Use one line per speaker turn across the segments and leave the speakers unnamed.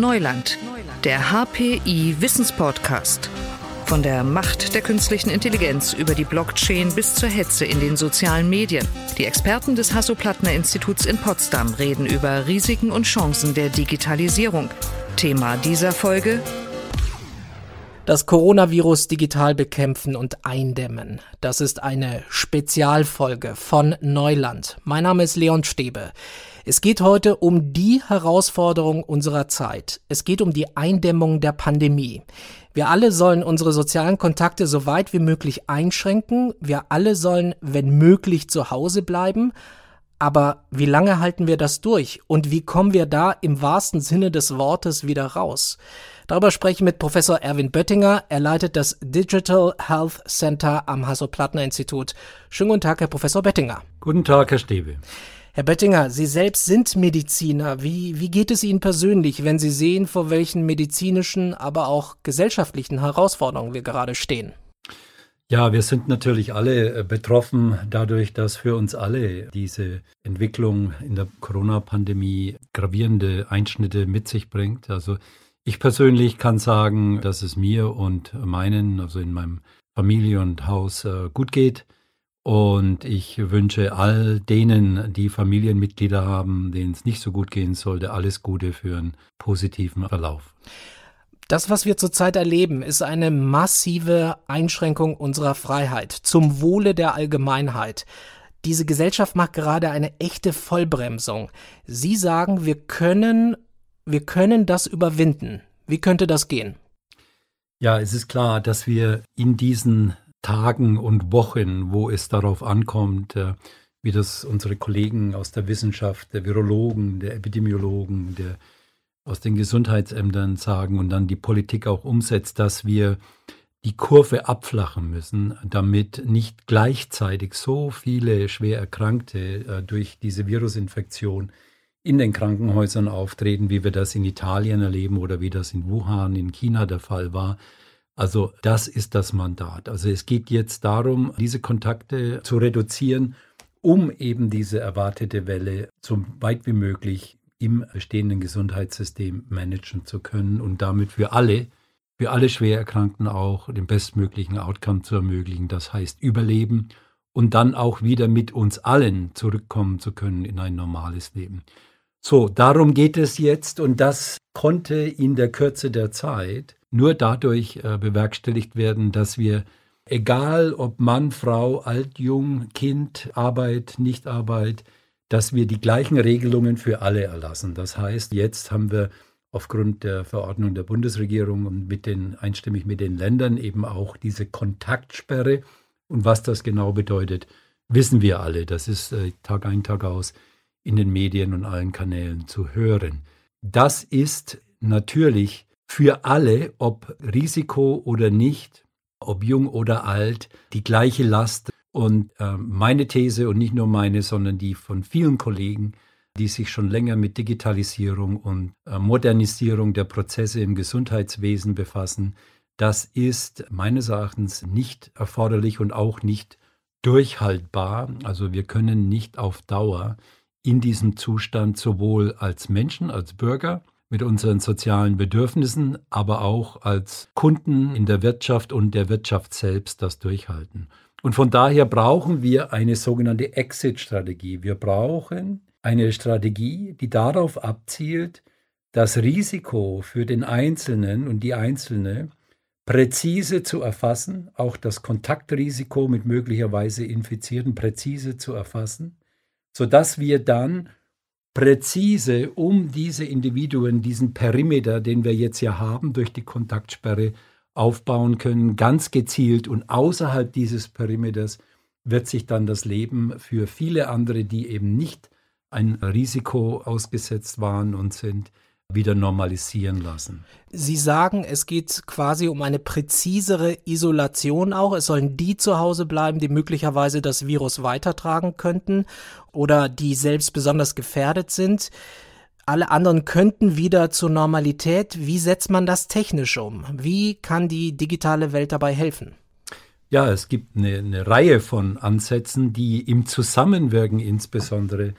Neuland, der HPI Wissenspodcast. Von der Macht der künstlichen Intelligenz über die Blockchain bis zur Hetze in den sozialen Medien. Die Experten des Hasso-Plattner-Instituts in Potsdam reden über Risiken und Chancen der Digitalisierung. Thema dieser Folge
das Coronavirus digital bekämpfen und eindämmen. Das ist eine Spezialfolge von Neuland. Mein Name ist Leon Stäbe. Es geht heute um die Herausforderung unserer Zeit. Es geht um die Eindämmung der Pandemie. Wir alle sollen unsere sozialen Kontakte so weit wie möglich einschränken. Wir alle sollen, wenn möglich, zu Hause bleiben. Aber wie lange halten wir das durch? Und wie kommen wir da im wahrsten Sinne des Wortes wieder raus? Darüber spreche ich mit Professor Erwin Böttinger. Er leitet das Digital Health Center am Hasso-Plattner-Institut. Schönen guten Tag, Herr Professor Böttinger.
Guten Tag, Herr Stebe.
Herr Böttinger, Sie selbst sind Mediziner. Wie, wie geht es Ihnen persönlich, wenn Sie sehen, vor welchen medizinischen, aber auch gesellschaftlichen Herausforderungen wir gerade stehen?
Ja, wir sind natürlich alle äh, betroffen dadurch, dass für uns alle diese Entwicklung in der Corona-Pandemie gravierende Einschnitte mit sich bringt. Also ich persönlich kann sagen, dass es mir und meinen, also in meinem Familie und Haus äh, gut geht. Und ich wünsche all denen, die Familienmitglieder haben, denen es nicht so gut gehen sollte, alles Gute für einen positiven Verlauf.
Das, was wir zurzeit erleben, ist eine massive Einschränkung unserer Freiheit zum Wohle der Allgemeinheit. Diese Gesellschaft macht gerade eine echte Vollbremsung. Sie sagen, wir können, wir können das überwinden. Wie könnte das gehen?
Ja, es ist klar, dass wir in diesen Tagen und Wochen, wo es darauf ankommt, äh, wie das unsere Kollegen aus der Wissenschaft, der Virologen, der Epidemiologen, der aus den Gesundheitsämtern sagen und dann die Politik auch umsetzt, dass wir die Kurve abflachen müssen, damit nicht gleichzeitig so viele schwer Erkrankte äh, durch diese Virusinfektion in den Krankenhäusern auftreten, wie wir das in Italien erleben oder wie das in Wuhan in China der Fall war. Also das ist das Mandat. Also es geht jetzt darum, diese Kontakte zu reduzieren, um eben diese erwartete Welle so weit wie möglich im bestehenden Gesundheitssystem managen zu können und damit für alle, für alle Schwererkrankten auch den bestmöglichen Outcome zu ermöglichen. Das heißt Überleben und dann auch wieder mit uns allen zurückkommen zu können in ein normales Leben. So, darum geht es jetzt und das konnte in der Kürze der Zeit nur dadurch äh, bewerkstelligt werden, dass wir, egal ob Mann, Frau, alt, jung, Kind, Arbeit, Nichtarbeit, dass wir die gleichen Regelungen für alle erlassen. Das heißt, jetzt haben wir aufgrund der Verordnung der Bundesregierung und mit den, einstimmig mit den Ländern eben auch diese Kontaktsperre. Und was das genau bedeutet, wissen wir alle. Das ist äh, Tag ein, Tag aus in den Medien und allen Kanälen zu hören. Das ist natürlich für alle, ob Risiko oder nicht, ob jung oder alt, die gleiche Last und äh, meine These und nicht nur meine, sondern die von vielen Kollegen, die sich schon länger mit Digitalisierung und äh, Modernisierung der Prozesse im Gesundheitswesen befassen, das ist meines Erachtens nicht erforderlich und auch nicht durchhaltbar. Also wir können nicht auf Dauer in diesem Zustand sowohl als Menschen, als Bürger mit unseren sozialen Bedürfnissen, aber auch als Kunden in der Wirtschaft und der Wirtschaft selbst das durchhalten. Und von daher brauchen wir eine sogenannte Exit-Strategie. Wir brauchen eine Strategie, die darauf abzielt, das Risiko für den Einzelnen und die Einzelne präzise zu erfassen, auch das Kontaktrisiko mit möglicherweise Infizierten präzise zu erfassen, sodass wir dann präzise um diese Individuen, diesen Perimeter, den wir jetzt ja haben durch die Kontaktsperre, aufbauen können, ganz gezielt. Und außerhalb dieses Perimeters wird sich dann das Leben für viele andere, die eben nicht ein Risiko ausgesetzt waren und sind, wieder normalisieren lassen.
Sie sagen, es geht quasi um eine präzisere Isolation auch. Es sollen die zu Hause bleiben, die möglicherweise das Virus weitertragen könnten oder die selbst besonders gefährdet sind alle anderen könnten wieder zur Normalität. Wie setzt man das technisch um? Wie kann die digitale Welt dabei helfen?
Ja, es gibt eine, eine Reihe von Ansätzen, die im Zusammenwirken insbesondere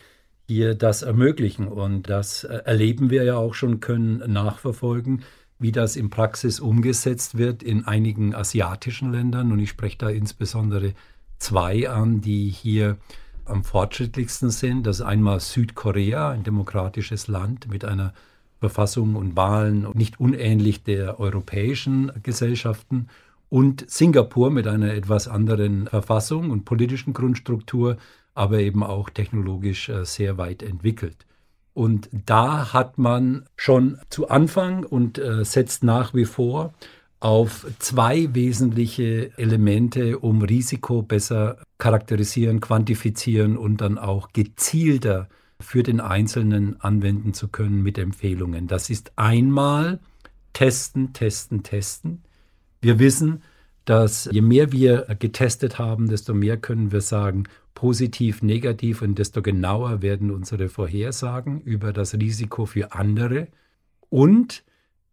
hier das ermöglichen. Und das äh, erleben wir ja auch schon, können nachverfolgen, wie das in Praxis umgesetzt wird in einigen asiatischen Ländern. Und ich spreche da insbesondere zwei an, die hier am fortschrittlichsten sind. Das ist einmal Südkorea, ein demokratisches Land mit einer Verfassung und Wahlen nicht unähnlich der europäischen Gesellschaften und Singapur mit einer etwas anderen Verfassung und politischen Grundstruktur, aber eben auch technologisch äh, sehr weit entwickelt. Und da hat man schon zu Anfang und äh, setzt nach wie vor auf zwei wesentliche Elemente, um Risiko besser charakterisieren, quantifizieren und dann auch gezielter für den Einzelnen anwenden zu können mit Empfehlungen. Das ist einmal testen, testen, testen. Wir wissen, dass je mehr wir getestet haben, desto mehr können wir sagen, positiv, negativ und desto genauer werden unsere Vorhersagen über das Risiko für andere. Und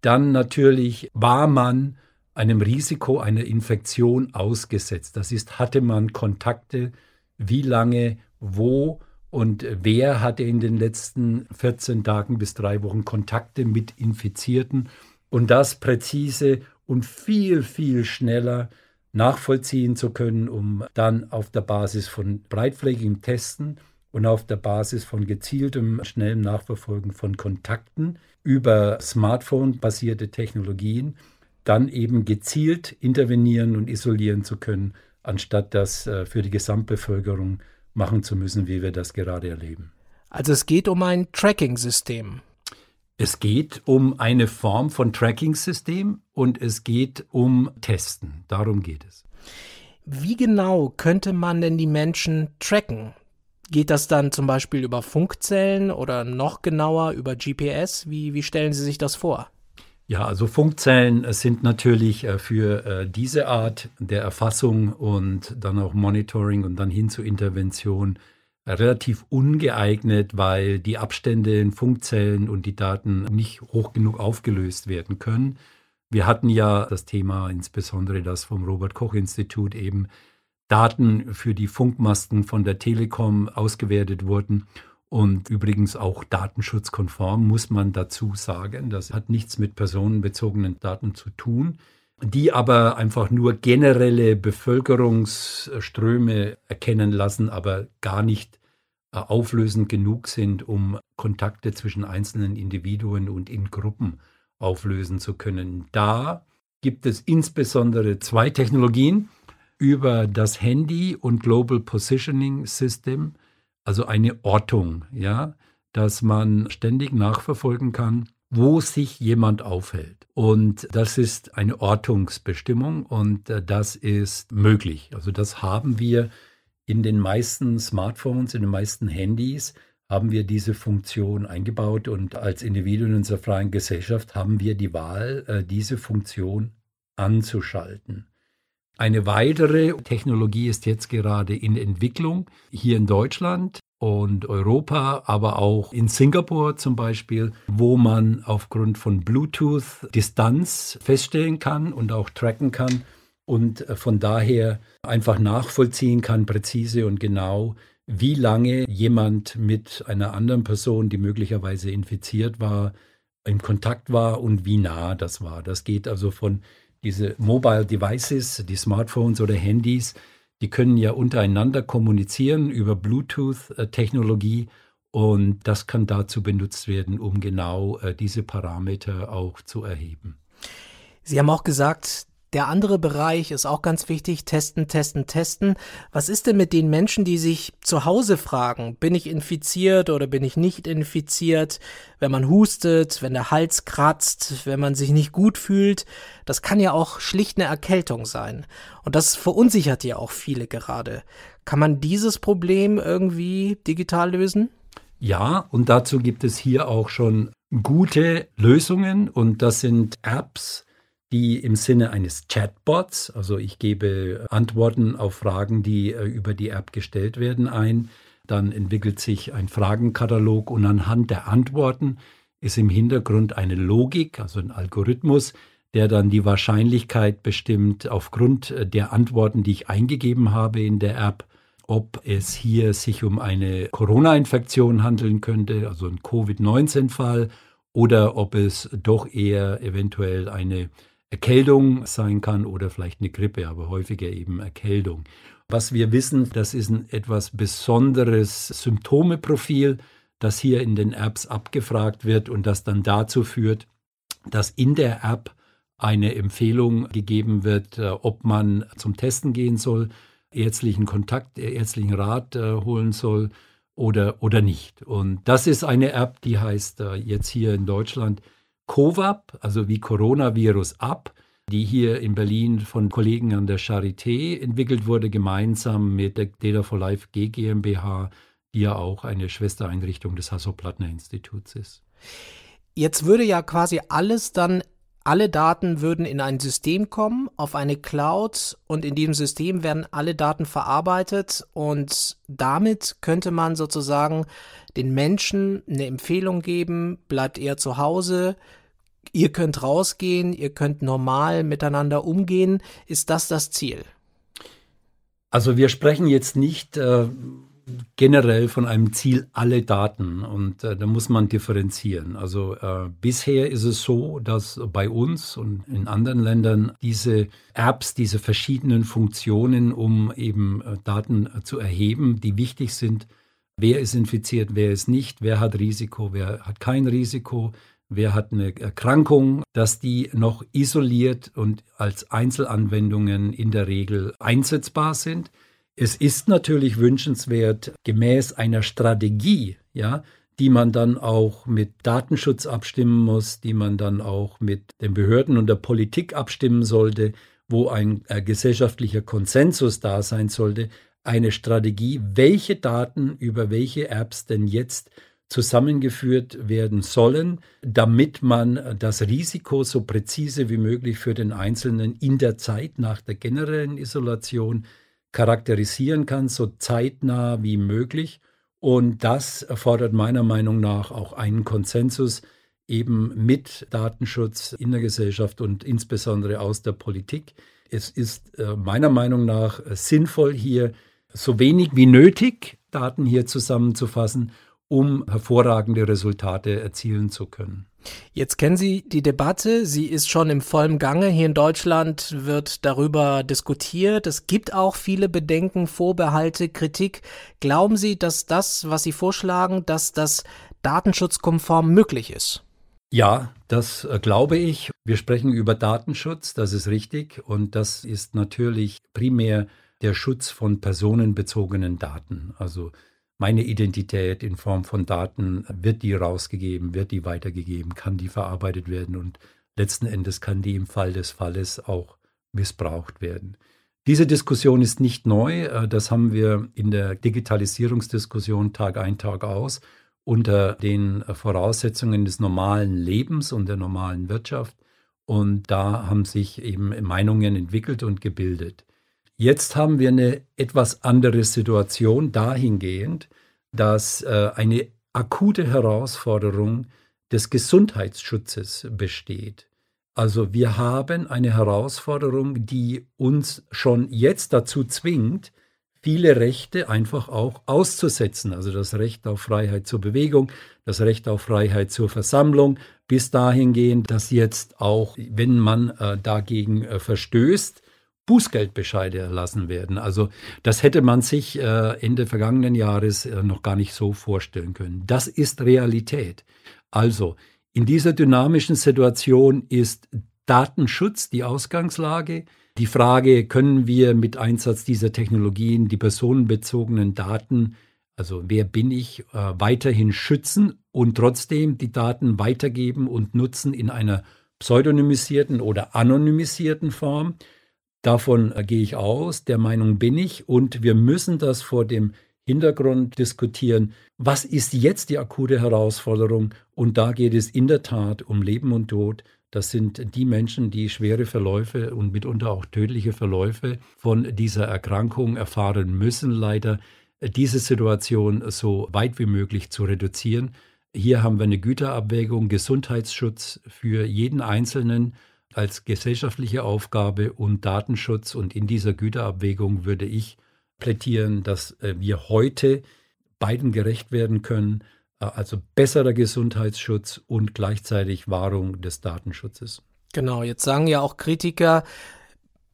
dann natürlich war man einem Risiko einer Infektion ausgesetzt. Das ist, hatte man Kontakte, wie lange, wo und wer hatte in den letzten 14 Tagen bis drei Wochen Kontakte mit Infizierten und das präzise und viel, viel schneller nachvollziehen zu können, um dann auf der Basis von breitflächigem Testen und auf der Basis von gezieltem, schnellem Nachverfolgen von Kontakten über Smartphone-basierte Technologien dann eben gezielt intervenieren und isolieren zu können, anstatt das äh, für die Gesamtbevölkerung machen zu müssen, wie wir das gerade erleben.
Also es geht um ein Tracking-System.
Es geht um eine Form von Tracking-System und es geht um Testen. Darum geht es.
Wie genau könnte man denn die Menschen tracken? Geht das dann zum Beispiel über Funkzellen oder noch genauer über GPS? Wie, wie stellen Sie sich das vor?
Ja, also Funkzellen sind natürlich äh, für äh, diese Art der Erfassung und dann auch Monitoring und dann hin zur Intervention relativ ungeeignet, weil die Abstände in Funkzellen und die Daten nicht hoch genug aufgelöst werden können. Wir hatten ja das Thema, insbesondere das vom Robert Koch Institut eben, Daten für die Funkmasten von der Telekom ausgewertet wurden und übrigens auch datenschutzkonform, muss man dazu sagen. Das hat nichts mit personenbezogenen Daten zu tun, die aber einfach nur generelle Bevölkerungsströme erkennen lassen, aber gar nicht äh, auflösend genug sind, um Kontakte zwischen einzelnen Individuen und in Gruppen auflösen zu können. Da gibt es insbesondere zwei Technologien über das Handy und Global Positioning System, also eine Ortung, ja, dass man ständig nachverfolgen kann, wo sich jemand aufhält. Und das ist eine Ortungsbestimmung und äh, das ist möglich. Also das haben wir in den meisten Smartphones, in den meisten Handys haben wir diese Funktion eingebaut und als Individuen in unserer freien Gesellschaft haben wir die Wahl, äh, diese Funktion anzuschalten. Eine weitere Technologie ist jetzt gerade in Entwicklung hier in Deutschland und Europa, aber auch in Singapur zum Beispiel, wo man aufgrund von Bluetooth Distanz feststellen kann und auch tracken kann, und äh, von daher einfach nachvollziehen kann, präzise und genau, wie lange jemand mit einer anderen Person, die möglicherweise infiziert war, in Kontakt war und wie nah das war. Das geht also von diese Mobile Devices, die Smartphones oder Handys, die können ja untereinander kommunizieren über Bluetooth-Technologie und das kann dazu benutzt werden, um genau äh, diese Parameter auch zu erheben.
Sie haben auch gesagt, der andere Bereich ist auch ganz wichtig, testen, testen, testen. Was ist denn mit den Menschen, die sich zu Hause fragen, bin ich infiziert oder bin ich nicht infiziert? Wenn man hustet, wenn der Hals kratzt, wenn man sich nicht gut fühlt, das kann ja auch schlicht eine Erkältung sein. Und das verunsichert ja auch viele gerade. Kann man dieses Problem irgendwie digital lösen?
Ja, und dazu gibt es hier auch schon gute Lösungen und das sind Apps, die im Sinne eines Chatbots, also ich gebe Antworten auf Fragen, die äh, über die App gestellt werden, ein. Dann entwickelt sich ein Fragenkatalog und anhand der Antworten ist im Hintergrund eine Logik, also ein Algorithmus, der dann die Wahrscheinlichkeit bestimmt aufgrund äh, der Antworten, die ich eingegeben habe in der App, ob es hier sich um eine Corona-Infektion handeln könnte, also ein Covid-19-Fall, oder ob es doch eher eventuell eine Erkältung sein kann oder vielleicht eine Grippe, aber häufiger eben Erkältung. Was wir wissen, das ist ein etwas besonderes Symptomeprofil, das hier in den Apps abgefragt wird und das dann dazu führt, dass in der App eine Empfehlung gegeben wird, äh, ob man zum Testen gehen soll, ärztlichen Kontakt, äh, ärztlichen Rat äh, holen soll oder, oder nicht. Und das ist eine App, die heißt jetzt hier in Deutschland COVAP, also wie Coronavirus App, die hier in Berlin von Kollegen an der Charité entwickelt wurde, gemeinsam mit der Data for Life G GmbH, die ja auch eine Schwestereinrichtung des Hasso-Plattner-Instituts ist.
Jetzt würde ja quasi alles dann alle Daten würden in ein System kommen, auf eine Cloud und in diesem System werden alle Daten verarbeitet und damit könnte man sozusagen den Menschen eine Empfehlung geben, bleibt eher zu Hause, ihr könnt rausgehen, ihr könnt normal miteinander umgehen. Ist das das Ziel?
Also wir sprechen jetzt nicht äh, generell von einem Ziel alle Daten und äh, da muss man differenzieren. Also äh, bisher ist es so, dass bei uns und in anderen Ländern diese Apps, diese verschiedenen Funktionen, um eben äh, Daten äh, zu erheben, die wichtig sind, wer ist infiziert, wer ist nicht, wer hat Risiko, wer hat kein Risiko, wer hat eine Erkrankung, dass die noch isoliert und als Einzelanwendungen in der Regel einsetzbar sind. Es ist natürlich wünschenswert, gemäß einer Strategie, ja, die man dann auch mit Datenschutz abstimmen muss, die man dann auch mit den Behörden und der Politik abstimmen sollte, wo ein äh, gesellschaftlicher Konsensus da sein sollte, eine Strategie, welche Daten über welche Apps denn jetzt zusammengeführt werden sollen, damit man das Risiko so präzise wie möglich für den Einzelnen in der Zeit nach der generellen Isolation charakterisieren kann, so zeitnah wie möglich. Und das erfordert meiner Meinung nach auch einen Konsensus eben mit Datenschutz in der Gesellschaft und insbesondere aus der Politik. Es ist äh, meiner Meinung nach sinnvoll, hier so wenig wie nötig Daten hier zusammenzufassen, um hervorragende Resultate erzielen zu können.
Jetzt kennen Sie die Debatte, sie ist schon im vollen Gange. Hier in Deutschland wird darüber diskutiert. Es gibt auch viele Bedenken, Vorbehalte, Kritik. Glauben Sie, dass das, was Sie vorschlagen, dass das datenschutzkonform möglich ist?
Ja, das äh, glaube ich. Wir sprechen über Datenschutz, das ist richtig. Und das ist natürlich primär der Schutz von personenbezogenen Daten. Also meine Identität in Form von Daten, wird die rausgegeben, wird die weitergegeben, kann die verarbeitet werden und letzten Endes kann die im Fall des Falles auch missbraucht werden. Diese Diskussion ist nicht neu, äh, das haben wir in der Digitalisierungsdiskussion Tag ein, Tag aus unter den Voraussetzungen des normalen Lebens und der normalen Wirtschaft. Und da haben sich eben Meinungen entwickelt und gebildet. Jetzt haben wir eine etwas andere Situation dahingehend, dass äh, eine akute Herausforderung des Gesundheitsschutzes besteht. Also wir haben eine Herausforderung, die uns schon jetzt dazu zwingt, viele Rechte einfach auch auszusetzen. Also das Recht auf Freiheit zur Bewegung, das Recht auf Freiheit zur Versammlung, bis dahingehend, dass jetzt auch, wenn man äh, dagegen äh, verstößt, Bußgeldbescheide erlassen werden. Also das hätte man sich äh, Ende vergangenen Jahres äh, noch gar nicht so vorstellen können. Das ist Realität. Also in dieser dynamischen Situation ist Datenschutz die Ausgangslage. Die Frage, können wir mit Einsatz dieser Technologien die personenbezogenen Daten, also wer bin ich, äh, weiterhin schützen und trotzdem die Daten weitergeben und nutzen in einer pseudonymisierten oder anonymisierten Form? Davon gehe ich aus, der Meinung bin ich. Und wir müssen das vor dem Hintergrund diskutieren, was ist jetzt die akute Herausforderung? Und da geht es in der Tat um Leben und Tod. Das sind die Menschen, die schwere Verläufe und mitunter auch tödliche Verläufe von dieser Erkrankung erfahren müssen, leider diese Situation so weit wie möglich zu reduzieren. Hier haben wir eine Güterabwägung, Gesundheitsschutz für jeden Einzelnen als gesellschaftliche Aufgabe und Datenschutz. Und in dieser Güterabwägung würde ich plädieren, dass äh, wir heute beiden gerecht werden können, äh, also besserer Gesundheitsschutz und gleichzeitig Wahrung des Datenschutzes.
Genau, jetzt sagen ja auch Kritiker,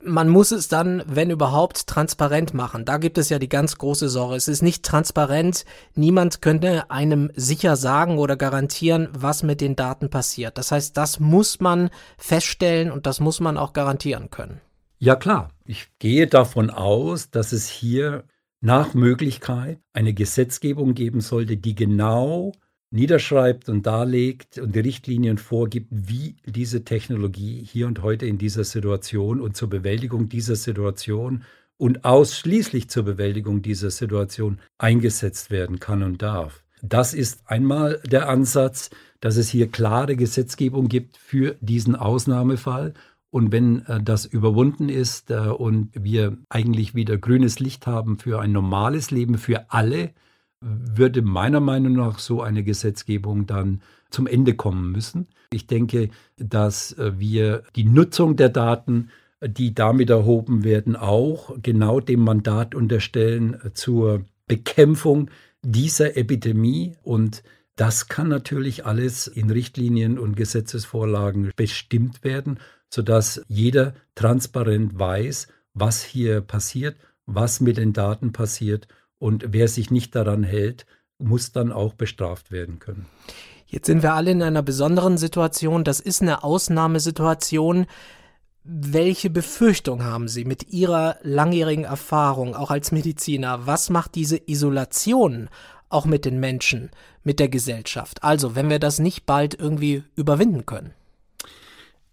man muss es dann, wenn überhaupt, transparent machen. Da gibt es ja die ganz große Sorge. Es ist nicht transparent. Niemand könnte einem sicher sagen oder garantieren, was mit den Daten passiert. Das heißt, das muss man feststellen und das muss man auch garantieren können.
Ja klar, ich gehe davon aus, dass es hier nach Möglichkeit eine Gesetzgebung geben sollte, die genau niederschreibt und darlegt und die Richtlinien vorgibt, wie diese Technologie hier und heute in dieser Situation und zur Bewältigung dieser Situation und ausschließlich zur Bewältigung dieser Situation eingesetzt werden kann und darf. Das ist einmal der Ansatz, dass es hier klare Gesetzgebung gibt für diesen Ausnahmefall. Und wenn äh, das überwunden ist äh, und wir eigentlich wieder grünes Licht haben für ein normales Leben für alle, würde meiner Meinung nach so eine Gesetzgebung dann zum Ende kommen müssen. Ich denke, dass äh, wir die Nutzung der Daten, die damit erhoben werden, auch genau dem Mandat unterstellen äh, zur Bekämpfung dieser Epidemie. Und das kann natürlich alles in Richtlinien und Gesetzesvorlagen bestimmt werden, sodass jeder transparent weiß, was hier passiert, was mit den Daten passiert und wer sich nicht daran hält, muss dann auch bestraft werden können.
Jetzt sind wir alle in einer besonderen Situation. Das ist eine Ausnahmesituation. Welche Befürchtung haben Sie mit Ihrer langjährigen Erfahrung, auch als Mediziner? Was macht diese Isolation auch mit den Menschen, mit der Gesellschaft? Also, wenn wir das nicht bald irgendwie überwinden können.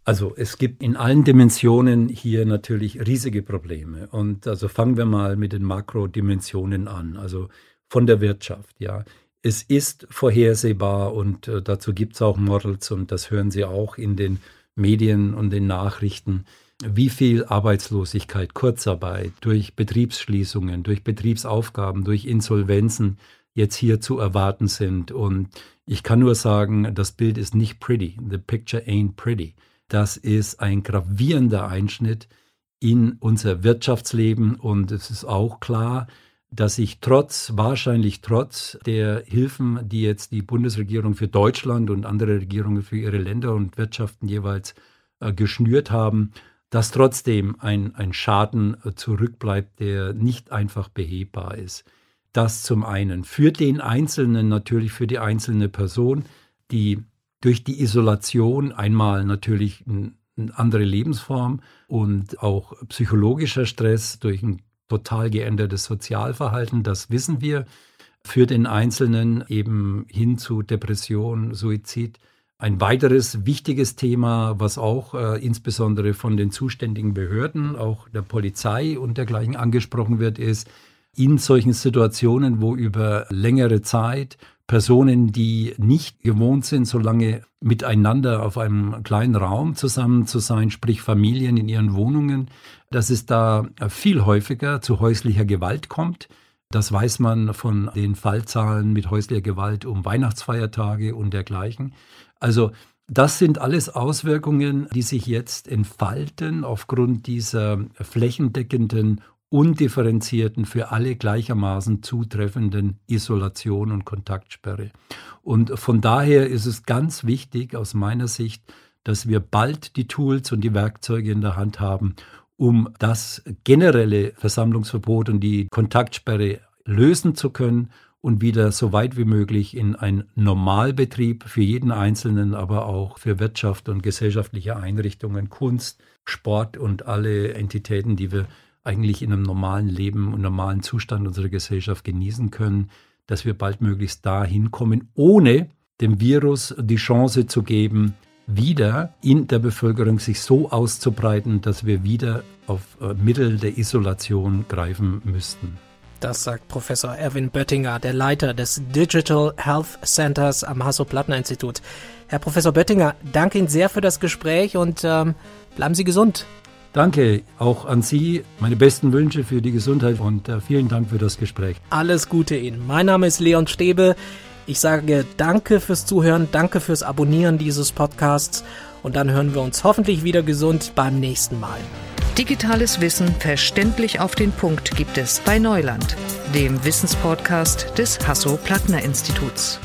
Also es gibt in allen Dimensionen hier natürlich riesige Probleme. Und also fangen wir mal mit den Makrodimensionen an, also von der Wirtschaft, ja. Es ist vorhersehbar und äh, dazu gibt es auch Models und das hören Sie auch in den Medien und den Nachrichten, wie viel Arbeitslosigkeit, Kurzarbeit durch Betriebsschließungen, durch Betriebsaufgaben, durch Insolvenzen jetzt hier zu erwarten sind. Und ich kann nur sagen, das Bild ist nicht pretty. The picture ain't pretty. Das ist ein gravierender Einschnitt in unser Wirtschaftsleben und es ist auch klar, dass sich trotz, wahrscheinlich trotz der Hilfen, die jetzt die Bundesregierung für Deutschland und andere Regierungen für ihre Länder und Wirtschaften jeweils äh, geschnürt haben, dass trotzdem ein, ein Schaden äh, zurückbleibt, der nicht einfach behebbar ist. Das zum einen. Für den Einzelnen natürlich, für die einzelne Person, die durch die Isolation einmal natürlich eine andere Lebensform und auch psychologischer Stress durch ein total geändertes Sozialverhalten, das wissen wir, für den Einzelnen eben hin zu Depression, Suizid. Ein weiteres wichtiges Thema, was auch äh, insbesondere von den zuständigen Behörden, auch der Polizei und dergleichen angesprochen wird, ist, in solchen Situationen, wo über längere Zeit Personen, die nicht gewohnt sind, so lange miteinander auf einem kleinen Raum zusammen zu sein, sprich Familien in ihren Wohnungen, dass es da viel häufiger zu häuslicher Gewalt kommt. Das weiß man von den Fallzahlen mit häuslicher Gewalt um Weihnachtsfeiertage und dergleichen. Also das sind alles Auswirkungen, die sich jetzt entfalten aufgrund dieser flächendeckenden undifferenzierten, für alle gleichermaßen zutreffenden Isolation und Kontaktsperre. Und von daher ist es ganz wichtig aus meiner Sicht, dass wir bald die Tools und die Werkzeuge in der Hand haben, um das generelle Versammlungsverbot und die Kontaktsperre lösen zu können und wieder so weit wie möglich in einen Normalbetrieb für jeden Einzelnen, aber auch für Wirtschaft und gesellschaftliche Einrichtungen, Kunst, Sport und alle Entitäten, die wir eigentlich in einem normalen Leben und normalen Zustand unserer Gesellschaft genießen können, dass wir baldmöglichst dahin kommen, ohne dem Virus die Chance zu geben, wieder in der Bevölkerung sich so auszubreiten, dass wir wieder auf äh, Mittel der Isolation greifen müssten.
Das sagt Professor Erwin Böttinger, der Leiter des Digital Health Centers am Hasso-Plattner-Institut. Herr Professor Böttinger, danke Ihnen sehr für das Gespräch und ähm, bleiben Sie gesund.
Danke auch an Sie. Meine besten Wünsche für die Gesundheit und äh, vielen Dank für das Gespräch.
Alles Gute Ihnen. Mein Name ist Leon Stäbe. Ich sage danke fürs Zuhören, danke fürs Abonnieren dieses Podcasts und dann hören wir uns hoffentlich wieder gesund beim nächsten Mal.
Digitales Wissen verständlich auf den Punkt gibt es bei Neuland, dem Wissenspodcast des Hasso-Plattner-Instituts.